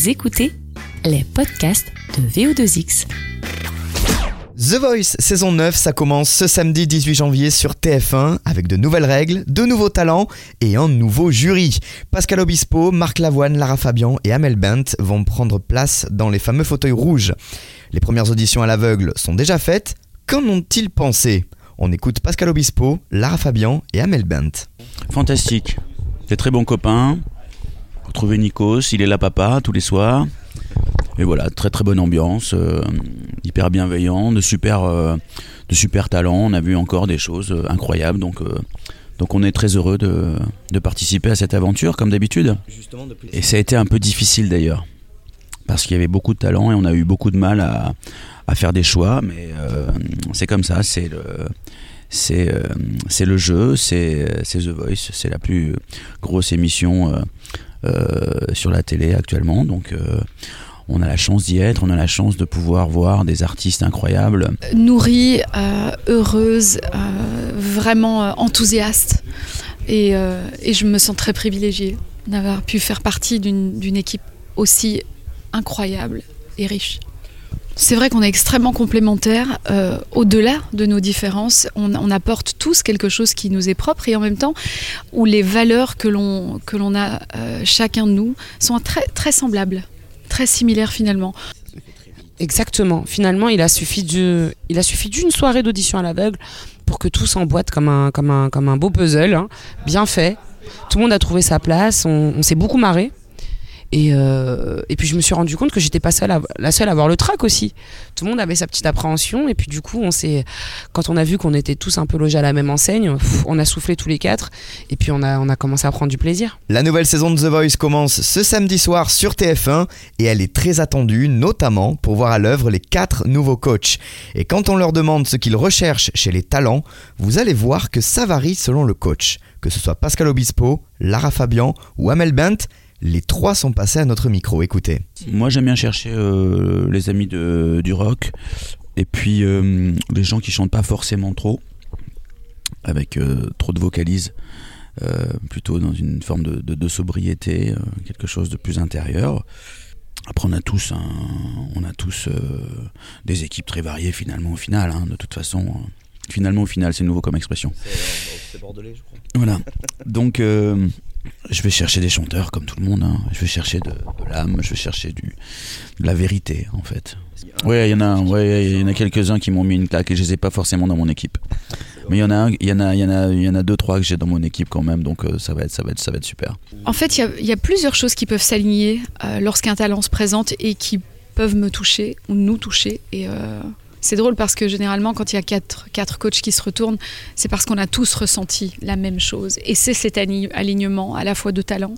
Vous écoutez les podcasts de VO2X. The Voice saison 9, ça commence ce samedi 18 janvier sur TF1 avec de nouvelles règles, de nouveaux talents et un nouveau jury. Pascal Obispo, Marc Lavoine, Lara Fabian et Amel Bent vont prendre place dans les fameux fauteuils rouges. Les premières auditions à l'aveugle sont déjà faites. Qu'en ont-ils pensé? On écoute Pascal Obispo, Lara Fabian et Amel Bent. Fantastique. Des très bons copains. Retrouver Nikos, il est là papa tous les soirs. Et voilà, très très bonne ambiance, euh, hyper bienveillant, de super, euh, de super talents. On a vu encore des choses euh, incroyables, donc, donc on est très heureux de, de participer à cette aventure comme d'habitude. Et ça a été un peu difficile d'ailleurs, parce qu'il y avait beaucoup de talents et on a eu beaucoup de mal à, à faire des choix, mais c'est comme ça, c'est le c'est c'est le jeu, c'est The Voice, c'est la plus grosse émission sur la télé actuellement. Donc on a la chance d'y être, on a la chance de pouvoir voir des artistes incroyables. Nourrie, euh, heureuse, euh, vraiment euh, enthousiaste. Et, et, je me sens très privilégiée d'avoir pu faire partie d'une équipe aussi incroyable et riche. C'est vrai qu'on est extrêmement complémentaires. Au-delà de nos différences, on, on, apporte tous quelque chose qui nous est propre et en même temps où les valeurs que l'on a chacun de nous sont très, très semblables très similaire finalement. Exactement. Finalement, il a suffi d'une soirée d'audition à l'aveugle pour que tout s'emboîte comme un, comme un, comme un beau puzzle, hein. bien fait. Tout le monde a trouvé sa place. on s'est beaucoup marré. Et, euh, et puis je me suis rendu compte que j'étais pas seule la seule à avoir le trac aussi. Tout le monde avait sa petite appréhension et puis du coup on quand on a vu qu'on était tous un peu logés à la même enseigne, on a soufflé tous les quatre et puis on a, on a commencé à prendre du plaisir. La nouvelle saison de The Voice commence ce samedi soir sur TF1 et elle est très attendue, notamment pour voir à l'œuvre les quatre nouveaux coachs. Et quand on leur demande ce qu'ils recherchent chez les talents, vous allez voir que ça varie selon le coach. Que ce soit Pascal Obispo, Lara Fabian ou Amel Bent, les trois sont passés à notre micro. Écoutez. Moi, j'aime bien chercher euh, les amis de, du rock et puis euh, les gens qui chantent pas forcément trop, avec euh, trop de vocalises, plutôt dans une forme de, sobriété, quelque chose de plus intérieur. Après, on a tous, on a tous des équipes très variées finalement au final. Hein, de toute façon, finalement au final, c'est nouveau comme expression. C'est bordelais, je crois. Voilà. Donc je vais chercher des chanteurs comme tout le monde. Hein. Je vais chercher de, l'âme, je vais chercher du, de la vérité en fait. Ouais, il y en a, ouais, y a quelques-uns qui m'ont mis une claque et je les ai pas forcément dans mon équipe. Mais il y en a, il y en a, y en a, y en a deux trois que j'ai dans mon équipe quand même, donc euh, ça va être, ça va être, ça va être super. En fait, il y, a plusieurs choses qui peuvent s'aligner euh, lorsqu'un talent se présente et qui peuvent me toucher ou nous toucher et euh, c'est drôle parce que généralement, quand il y a quatre, quatre coachs qui se retournent, c'est parce qu'on a tous ressenti la même chose. Et c'est cet alignement à la fois de talent,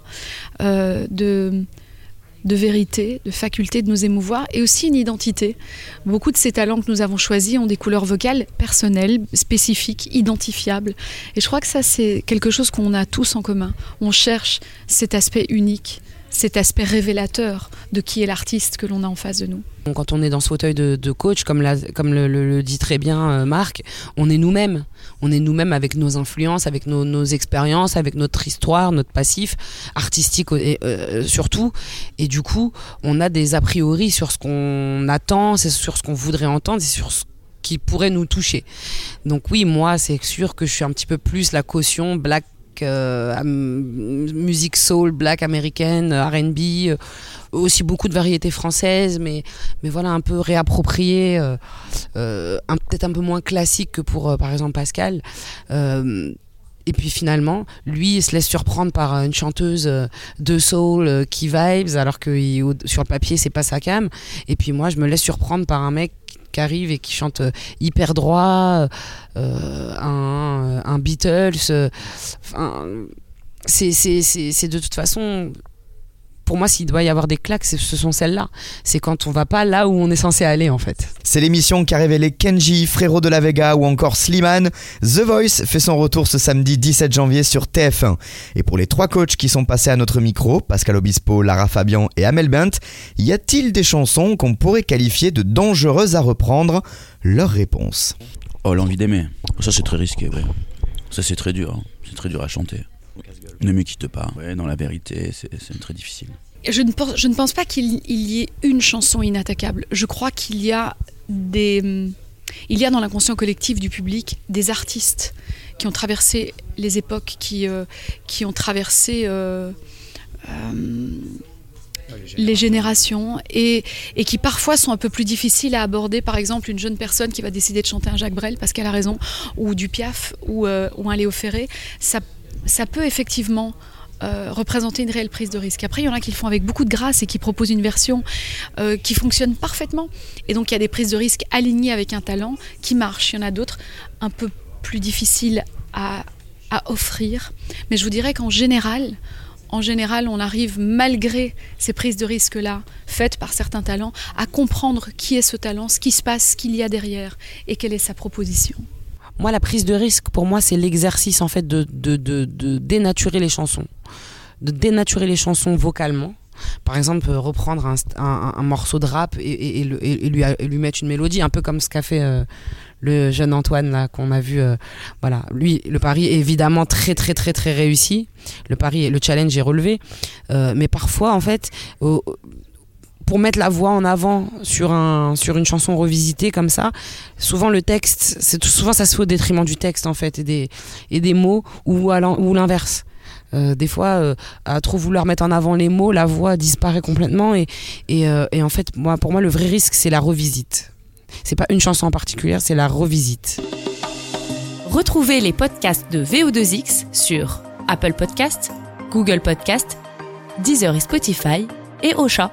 euh, de, de vérité, de faculté de nous émouvoir et aussi une identité. Beaucoup de ces talents que nous avons choisis ont des couleurs vocales personnelles, spécifiques, identifiables. Et je crois que ça, c'est quelque chose qu'on a tous en commun. On cherche cet aspect unique cet aspect révélateur de qui est l'artiste que l'on a en face de nous. Quand on est dans ce fauteuil de, coach, comme, comme le, dit très bien euh, Marc, on est nous-mêmes. On est nous-mêmes avec nos influences, avec nos, expériences, avec notre histoire, notre passif, artistique et, euh, surtout. Et du coup, on a des a priori sur ce qu'on attend, sur ce qu'on voudrait entendre, sur ce qui pourrait nous toucher. Donc oui, moi, c'est sûr que je suis un petit peu plus la caution black euh, musique soul, black américaine, RB, euh, aussi beaucoup de variétés françaises, mais, mais voilà, un peu réapproprié, euh, peut-être un peu moins classique que pour, par exemple, Pascal. et puis finalement, lui, il se laisse surprendre par une chanteuse de soul qui vibes, alors que sur le papier, c'est pas sa cam. Et puis moi, je me laisse surprendre par un mec qui arrive et qui chante euh, hyper droit, euh, un, Beatles. Euh, c'est de toute façon pour moi, s'il doit y avoir des claques, ce sont celles-là. C'est quand on va pas là où on est censé aller, en fait. C'est l'émission qui a révélé Kenji, Frérot de la Vega ou encore Slimane. The Voice fait son retour ce samedi 17 janvier sur TF1. Et pour les trois coachs qui sont passés à notre micro, Pascal Obispo, Lara Fabian et Amel Bent, y a-t-il des chansons qu'on pourrait qualifier de dangereuses à reprendre? Leur réponse. Oh, l'envie d'aimer. Ça, c'est très risqué, ouais. Ça, c'est très dur. Hein. C'est très dur à chanter. Ne me quitte pas. Ouais, dans la vérité, c'est très difficile. Je ne pense, je ne pense pas qu'il il y ait une chanson inattaquable. Je crois qu'il y a des, il y a dans l'inconscient collectif du public des artistes qui ont traversé les époques, qui, euh, qui ont traversé euh, euh, les générations et, et qui parfois sont un peu plus difficiles à aborder. Par exemple, une jeune personne qui va décider de chanter un Jacques Brel parce qu'elle a raison, ou du Piaf, ou, euh, ou un Léo Ferré, ça, ça peut effectivement euh, représenter une réelle prise de risque. Après, il y en a qui le font avec beaucoup de grâce et qui proposent une version euh, qui fonctionne parfaitement. Et donc, il y a des prises de risque alignées avec un talent qui marchent. Il y en a d'autres un peu plus difficiles à, à offrir. Mais je vous dirais qu'en général, en général, on arrive, malgré ces prises de risque-là, faites par certains talents, à comprendre qui est ce talent, ce qui se passe, ce qu'il y a derrière et quelle est sa proposition. Moi, la prise de risque, pour moi, c'est l'exercice en fait de, de, de, dénaturer les chansons, de dénaturer les chansons vocalement. Par exemple, euh, reprendre un, morceau de rap et, et, lui, lui mettre une mélodie, un peu comme ce qu'a fait euh, le jeune Antoine là qu'on a vu. euh, voilà, lui, le pari est évidemment très très très très réussi. Le pari, le challenge est relevé, mais parfois en fait. Pour mettre la voix en avant sur, un, sur une chanson revisitée comme ça, souvent le texte, souvent ça se fait au détriment du texte en fait et des, et des mots ou, ou l'inverse. Euh, des fois, euh, à trop vouloir mettre en avant les mots, la voix disparaît complètement et, et, euh, en fait, pour moi, le vrai risque, c'est la revisite. C'est pas une chanson en particulier, c'est la revisite. Retrouvez les podcasts de VO2X sur Apple Podcasts, Google Podcasts, Deezer et Spotify et Ocha.